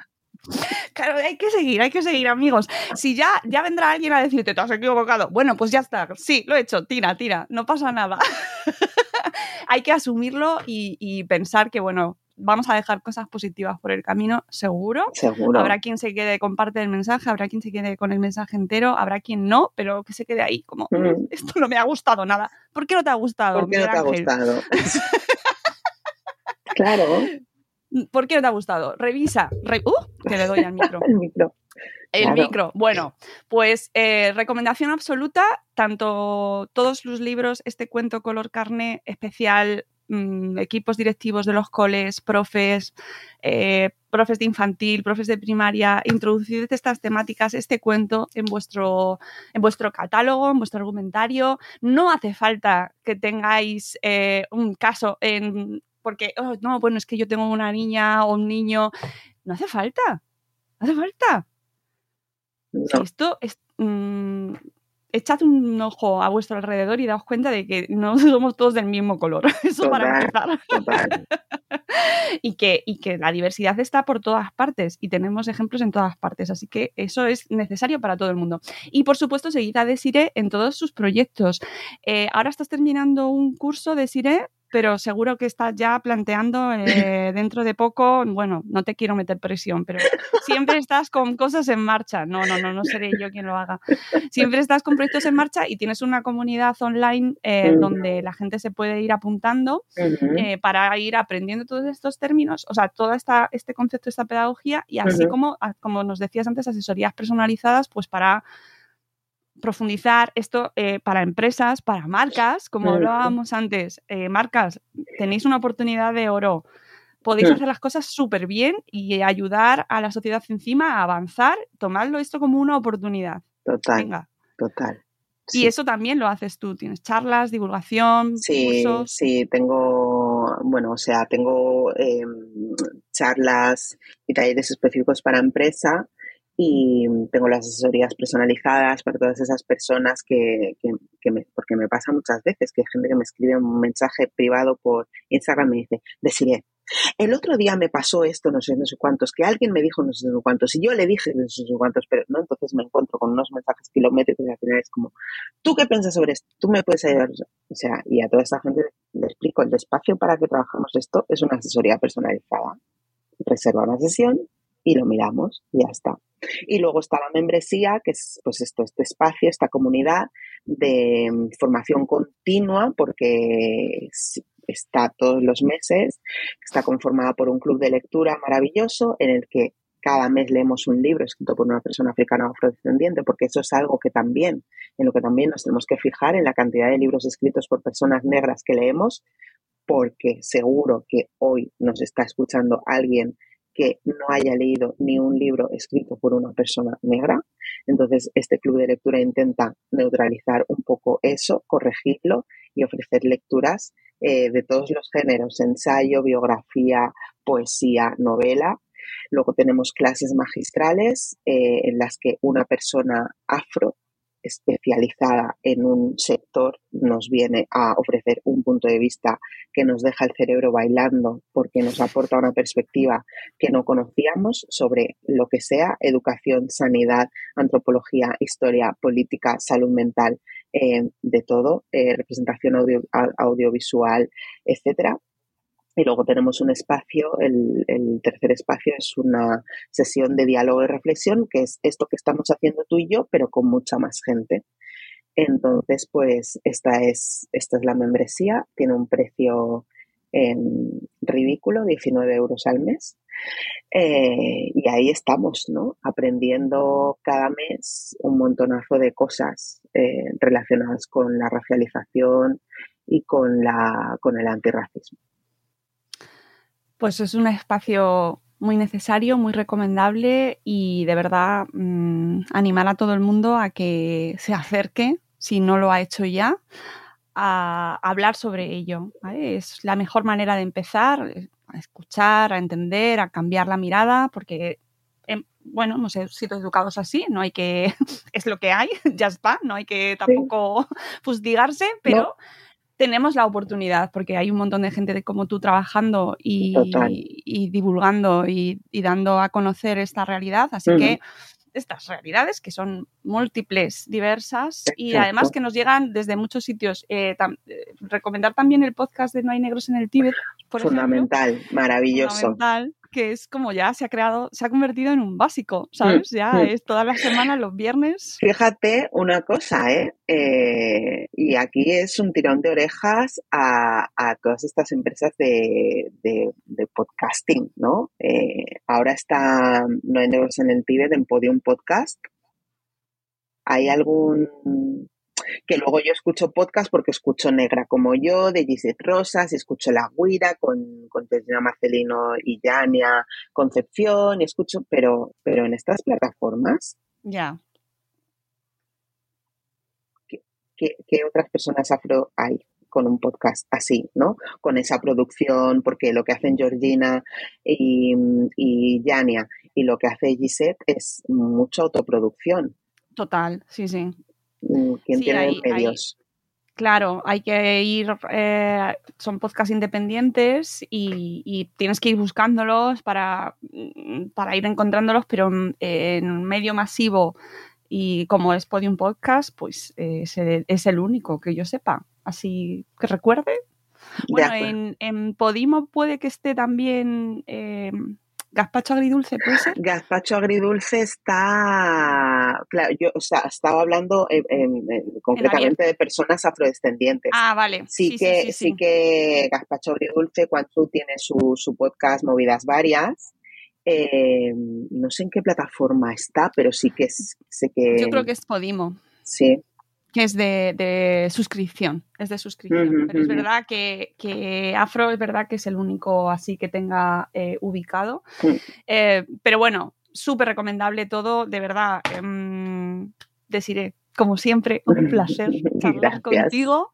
Claro, hay que seguir, hay que seguir, amigos. Si ya, ya vendrá alguien a decirte, te has equivocado. Bueno, pues ya está. Sí, lo he hecho. Tira, tira. No pasa nada. hay que asumirlo y, pensar que, bueno, vamos a dejar cosas positivas por el camino, seguro. Seguro. Habrá quien se quede con parte del mensaje, habrá quien se quede con el mensaje entero, habrá quien no, pero que se quede ahí, como, mm. esto no me ha gustado nada. ¿Por qué no te ha gustado? ¿Por qué no te ha gustado? claro. ¿Por qué no te ha gustado? Revisa. uh, que le doy al micro. el micro. El micro. Bueno, pues eh, recomendación absoluta, tanto todos los libros, este cuento color carne especial, mm, equipos directivos de los coles, profes, eh, profes de infantil, profes de primaria, introducid estas temáticas, este cuento en vuestro, en vuestro catálogo, en vuestro argumentario. No hace falta que tengáis eh, un caso en porque, oh, no, bueno, es que yo tengo una niña o un niño. No hace falta, no hace falta. Esto es... Mm, echad un ojo a vuestro alrededor y daos cuenta de que no somos todos del mismo color. Eso para empezar. y, que, y que la diversidad está por todas partes y tenemos ejemplos en todas partes. Así que eso es necesario para todo el mundo. Y por supuesto, seguid a Desire en todos sus proyectos. Eh, ahora estás terminando un curso de Desire pero seguro que estás ya planteando eh, dentro de poco, bueno, no te quiero meter presión, pero siempre estás con cosas en marcha. No, no, no, no seré yo quien lo haga. Siempre estás con proyectos en marcha y tienes una comunidad online eh, donde la gente se puede ir apuntando eh, para ir aprendiendo todos estos términos, o sea, todo esta, este concepto, esta pedagogía y así como, como nos decías antes, asesorías personalizadas, pues para profundizar esto eh, para empresas, para marcas, como hablábamos antes, eh, marcas, tenéis una oportunidad de oro. Podéis hacer las cosas súper bien y ayudar a la sociedad encima a avanzar, tomarlo esto como una oportunidad. Total. Total. Y eso también lo haces tú, tienes charlas, divulgación, sí, cursos. Sí, tengo, bueno, o sea, tengo em, charlas y talleres específicos para empresa y tengo las asesorías personalizadas para todas esas personas que, que, me, porque me pasa muchas veces que hay gente que me escribe un mensaje privado por Instagram y me dice, Desiree, el otro día me pasó esto, no sé, no sé cuántos, que alguien me dijo no sé, no sé cuántos, y yo le dije no sé, no sé cuántos, pero no, entonces me encuentro con unos mensajes kilométricos y al final es como, ¿tú qué piensas sobre esto? ¿Tú me puedes ayudar? O sea, y a toda esta gente le explico, el despacio para que trabajamos esto es una asesoría personalizada. Reserva una sesión y lo miramos y ya está. Y luego está la membresía, que es pues esto, este espacio, esta comunidad de mm, formación continua, porque está todos los meses, está conformada por un club de lectura maravilloso en el que cada mes leemos un libro escrito por una persona africana o afrodescendiente, porque eso es algo que también, en lo que también nos tenemos que fijar en la cantidad de libros escritos por personas negras que leemos, porque seguro que hoy nos está escuchando alguien que no haya leído ni un libro escrito por una persona negra. Entonces, este club de lectura intenta neutralizar un poco eso, corregirlo y ofrecer lecturas eh, de todos los géneros, ensayo, biografía, poesía, novela. Luego tenemos clases magistrales eh, en las que una persona afro especializada en un sector nos viene a ofrecer un punto de vista que nos deja el cerebro bailando porque nos aporta una perspectiva que no conocíamos sobre lo que sea educación, sanidad, antropología, historia, política, salud mental, eh, de todo, eh, representación audiovisual, etcétera. Y luego tenemos un espacio, el, tercer espacio es una sesión de diálogo y reflexión, que es esto que estamos haciendo tú y yo, pero con mucha más gente. Entonces, pues esta es, esta es la membresía, tiene un precio ridículo, 19 euros al mes. Eh, y ahí estamos, ¿no? Aprendiendo cada mes un montonazo de cosas eh, relacionadas con la racialización y con, la, con el antirracismo. Pues es un espacio muy necesario, muy recomendable y de verdad mm, animar a todo el mundo a que se acerque, si no lo ha hecho ya, a hablar sobre ello. Es la mejor manera de empezar, eh, a escuchar, a entender, a cambiar la mirada, porque em, bueno, hemos sido educados así, no hay que, es lo que hay, ya está, no hay que tampoco fustigarse, pero tenemos la oportunidad, porque hay un montón de gente como tú trabajando y, divulgando y, dando a conocer esta realidad. Así que estas realidades que son múltiples, diversas y además que nos llegan desde muchos sitios. Eh, eh, recomendar también el podcast de No hay negros en el Tíbet. Por fundamental, maravilloso. Fundamental, que es como ya se ha creado, se ha convertido en un básico, ¿sabes? Mm, ya mm. es todas las semanas, los viernes. Fíjate una cosa, ¿eh? ¿eh? y aquí es un tirón de orejas a, todas estas empresas de, podcasting, ¿no? Eh, ahora está No hay negros en el Tíbet en Podium Podcast. ¿Hay algún que luego yo escucho podcast porque escucho Negra como yo, de Gisette Rosas, y escucho La Guira con, con Marcelino y Yania Concepción, y escucho, pero, pero en estas plataformas. Ya. ¿qué, otras personas afro hay? con un podcast así, ¿no? Con esa producción, porque lo que hacen Georgina y, y Yania y lo que hace Gisette es mucha autoproducción. Total, sí, sí. Mm, quien tiene medios. claro, hay que ir, eh, son podcasts independientes y, tienes que ir buscándolos para, mm, para ir encontrándolos, pero en un medio masivo y como es Podium Podcast, pues eh, es, el único que yo sepa. Así que recuerde. Bueno, en, en, Podimo puede que esté también eh, ¿Gazpacho agridulce puede ser? Gazpacho agridulce está, claro, yo o sea, estaba hablando concretamente de personas afrodescendientes. Ah, vale. Sí, que, sí, que Gazpacho agridulce, cuando tiene su, su podcast Movidas Varias. Eh, no sé en qué plataforma está, pero sí que sé que. Yo creo que es Podimo. Sí que es de, suscripción, es de suscripción. Pero es verdad que, Afro es verdad que es el único así que tenga eh, ubicado. Eh, pero bueno, súper recomendable todo, de verdad. Eh, deciré, como siempre, un placer charlar contigo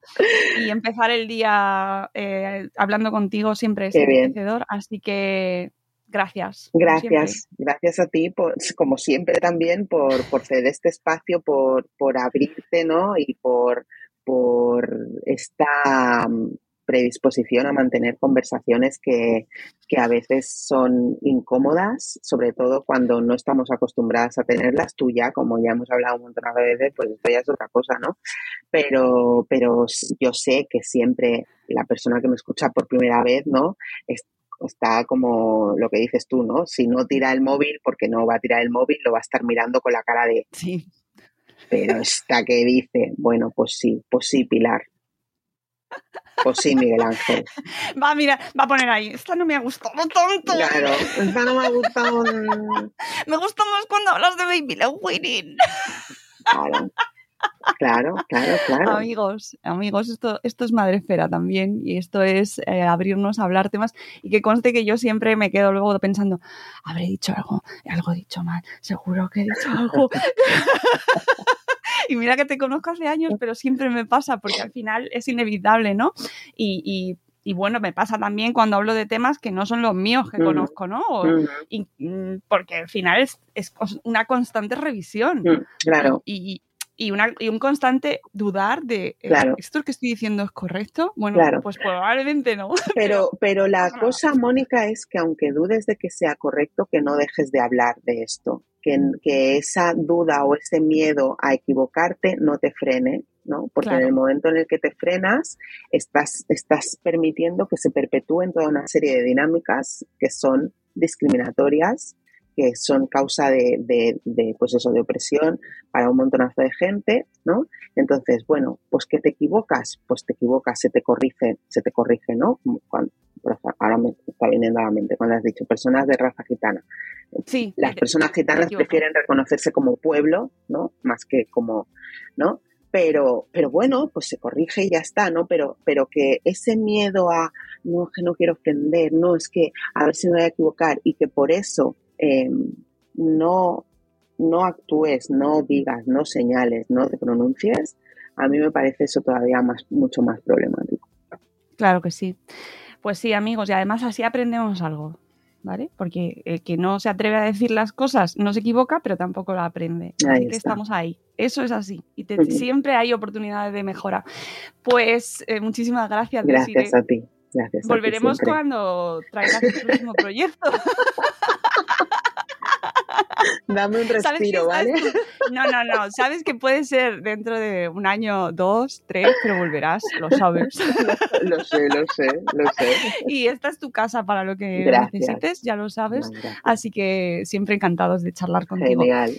y empezar el día eh, hablando contigo siempre es enriquecedor. Así que Gracias. Gracias, gracias a ti, por, como siempre también, por, por ceder este espacio, por, por abrirte, ¿no? Y por, por esta mm, predisposición a mantener conversaciones que, que, a veces son incómodas, sobre todo cuando no estamos acostumbradas a tenerlas. Tú ya, como ya hemos hablado un montón de veces, pues esto ya es otra cosa, ¿no? Pero, pero yo sé que siempre la persona que me escucha por primera vez, ¿no? Está como lo que dices tú, ¿no? Si no tira el móvil, porque no va a tirar el móvil, lo va a estar mirando con la cara de... Sí. Pero esta que dice, bueno, pues sí, pues sí, Pilar. Pues sí, Miguel Ángel. Va, mira, va a poner ahí. Esta no me ha gustado tanto. Claro, esta no me ha gustado. me gusta más cuando hablas de Baby Love Winning. Claro. Claro, claro, claro. Amigos, amigos, esto, esto es madrefera también y esto es eh, abrirnos a hablar temas y que conste que yo siempre me quedo luego pensando, habré dicho algo, algo he dicho mal, seguro que he dicho algo. y mira que te conozco hace años, pero siempre me pasa porque al final es inevitable, ¿no? Y, bueno, me pasa también cuando hablo de temas que no son los míos que mm. conozco, ¿no? Mm, porque al final es, es, una constante revisión. Mm, claro. Y, y, una, y un constante dudar de eh, esto que estoy diciendo es correcto. Bueno, pues probablemente no. Pero, pero la cosa, Mónica, es que aunque dudes de que sea correcto, que no dejes de hablar de esto. Que, que esa duda o ese miedo a equivocarte no te frene, ¿no? Porque en el momento en el que te frenas, estás, estás permitiendo que se perpetúen toda una serie de dinámicas que son discriminatorias que son causa de, de, pues eso, de opresión para un montonazo de gente, ¿no? Entonces, bueno, pues que te equivocas, pues te equivocas, se te corrige, se te corrige, ¿no? ahora me está viniendo a la mente cuando has dicho personas de raza gitana. Sí. Las personas gitanas prefieren reconocerse como pueblo, ¿no? Más que como, ¿no? Pero, pero bueno, pues se corrige y ya está, ¿no? Pero, pero que ese miedo a, no, es que no quiero ofender, no, es que a ver si me voy a equivocar y que por eso Em, no, no actúes, no digas, no señales, no te pronuncies, a mí me parece eso todavía más, mucho más problemático. Claro que sí. Pues sí, amigos, y además así aprendemos algo, ¿vale? Porque el que no se atreve a decir las cosas no se equivoca, pero tampoco lo aprende. así que estamos ahí. Eso es así. Y siempre hay oportunidades de mejora. Pues eh, muchísimas gracias. Gracias a ti. Gracias Volveremos cuando traigas el próximo proyecto. Dame un respiro, ¿vale? No, no, no. Sabes que puede ser dentro de un año, dos, tres, pero volverás, lo sabes. Lo, sé, lo sé, lo sé. Y esta es tu casa para lo que necesites, ya lo sabes. Así que siempre encantados de charlar contigo. Genial.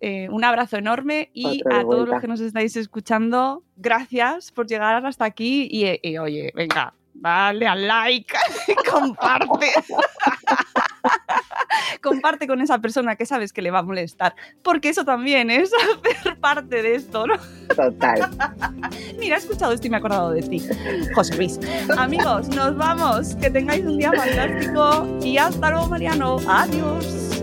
Eh, un abrazo enorme y a todos los que nos estáis escuchando, gracias por llegar hasta aquí y oye, venga, dale al like, comparte. comparte con esa persona que sabes que le va a molestar, porque eso también es hacer parte de esto, ¿no? Total. Mira, he escuchado esto y me he acordado de ti, José Luis. Amigos, nos vamos, que tengáis un día fantástico y hasta luego, Mariano. Adiós.